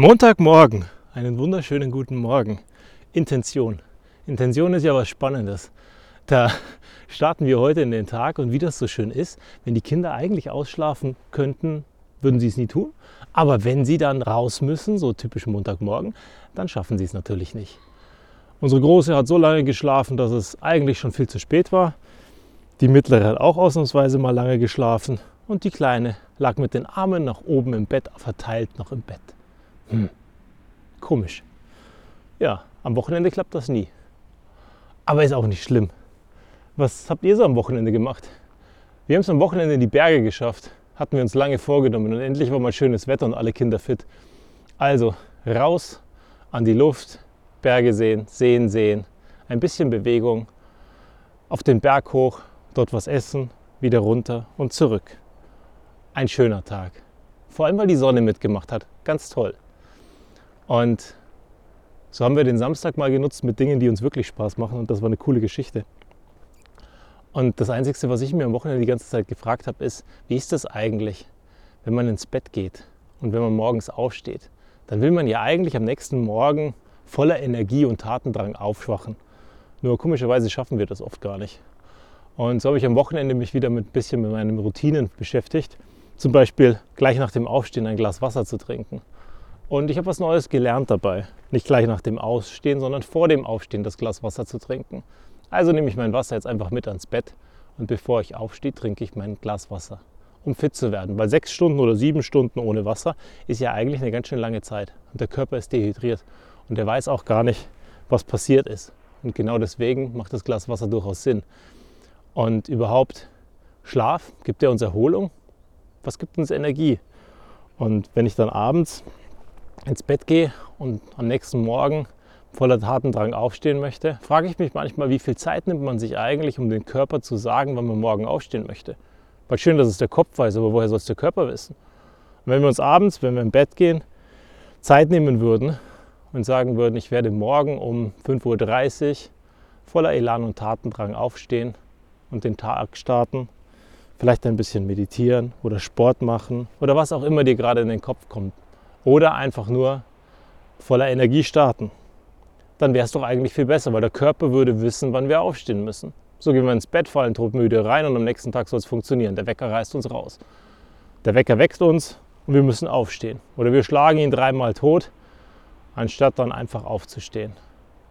Montagmorgen, einen wunderschönen guten Morgen. Intention. Intention ist ja was Spannendes. Da starten wir heute in den Tag und wie das so schön ist, wenn die Kinder eigentlich ausschlafen könnten, würden sie es nie tun. Aber wenn sie dann raus müssen, so typisch Montagmorgen, dann schaffen sie es natürlich nicht. Unsere Große hat so lange geschlafen, dass es eigentlich schon viel zu spät war. Die Mittlere hat auch ausnahmsweise mal lange geschlafen und die Kleine lag mit den Armen nach oben im Bett verteilt noch im Bett. Hm. Komisch. Ja, am Wochenende klappt das nie. Aber ist auch nicht schlimm. Was habt ihr so am Wochenende gemacht? Wir haben es am Wochenende in die Berge geschafft. Hatten wir uns lange vorgenommen und endlich war mal schönes Wetter und alle Kinder fit. Also raus an die Luft, Berge sehen, Seen sehen, ein bisschen Bewegung, auf den Berg hoch, dort was essen, wieder runter und zurück. Ein schöner Tag. Vor allem, weil die Sonne mitgemacht hat. Ganz toll. Und so haben wir den Samstag mal genutzt mit Dingen, die uns wirklich Spaß machen und das war eine coole Geschichte. Und das Einzige, was ich mir am Wochenende die ganze Zeit gefragt habe, ist, wie ist das eigentlich, wenn man ins Bett geht und wenn man morgens aufsteht? Dann will man ja eigentlich am nächsten Morgen voller Energie und Tatendrang aufschwachen. Nur komischerweise schaffen wir das oft gar nicht. Und so habe ich am Wochenende mich wieder mit ein bisschen mit meinen Routinen beschäftigt. Zum Beispiel gleich nach dem Aufstehen ein Glas Wasser zu trinken und ich habe was Neues gelernt dabei. Nicht gleich nach dem Ausstehen, sondern vor dem Aufstehen das Glas Wasser zu trinken. Also nehme ich mein Wasser jetzt einfach mit ans Bett und bevor ich aufstehe, trinke ich mein Glas Wasser, um fit zu werden. Weil sechs Stunden oder sieben Stunden ohne Wasser ist ja eigentlich eine ganz schön lange Zeit. Und der Körper ist dehydriert und der weiß auch gar nicht, was passiert ist. Und genau deswegen macht das Glas Wasser durchaus Sinn. Und überhaupt, Schlaf gibt ja uns Erholung. Was gibt uns Energie? Und wenn ich dann abends ins Bett gehe und am nächsten Morgen voller Tatendrang aufstehen möchte, frage ich mich manchmal, wie viel Zeit nimmt man sich eigentlich, um den Körper zu sagen, wann man morgen aufstehen möchte. Weil schön, dass es der Kopf weiß, aber woher soll es der Körper wissen? Und wenn wir uns abends, wenn wir im Bett gehen, Zeit nehmen würden und sagen würden, ich werde morgen um 5.30 Uhr voller Elan und Tatendrang aufstehen und den Tag starten, vielleicht ein bisschen meditieren oder Sport machen oder was auch immer dir gerade in den Kopf kommt, oder einfach nur voller Energie starten. Dann wäre es doch eigentlich viel besser, weil der Körper würde wissen, wann wir aufstehen müssen. So gehen wir ins Bett, fallen todmüde rein und am nächsten Tag soll es funktionieren. Der Wecker reißt uns raus. Der Wecker wächst uns und wir müssen aufstehen. Oder wir schlagen ihn dreimal tot, anstatt dann einfach aufzustehen.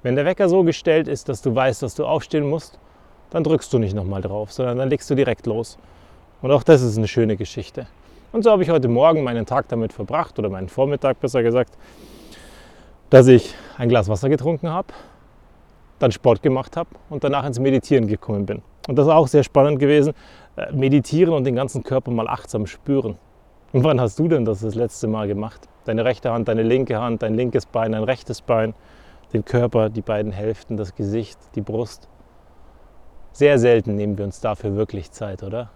Wenn der Wecker so gestellt ist, dass du weißt, dass du aufstehen musst, dann drückst du nicht nochmal drauf, sondern dann legst du direkt los. Und auch das ist eine schöne Geschichte. Und so habe ich heute Morgen meinen Tag damit verbracht, oder meinen Vormittag besser gesagt, dass ich ein Glas Wasser getrunken habe, dann Sport gemacht habe und danach ins Meditieren gekommen bin. Und das ist auch sehr spannend gewesen, äh, meditieren und den ganzen Körper mal achtsam spüren. Und wann hast du denn das das letzte Mal gemacht? Deine rechte Hand, deine linke Hand, dein linkes Bein, dein rechtes Bein, den Körper, die beiden Hälften, das Gesicht, die Brust. Sehr selten nehmen wir uns dafür wirklich Zeit, oder?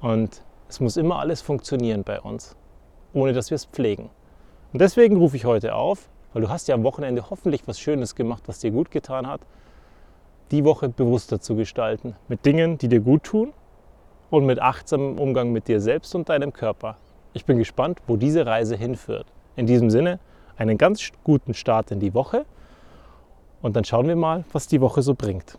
Und es muss immer alles funktionieren bei uns, ohne dass wir es pflegen. Und deswegen rufe ich heute auf, weil du hast ja am Wochenende hoffentlich was Schönes gemacht, was dir gut getan hat, die Woche bewusster zu gestalten. Mit Dingen, die dir gut tun und mit achtsamem Umgang mit dir selbst und deinem Körper. Ich bin gespannt, wo diese Reise hinführt. In diesem Sinne, einen ganz guten Start in die Woche und dann schauen wir mal, was die Woche so bringt.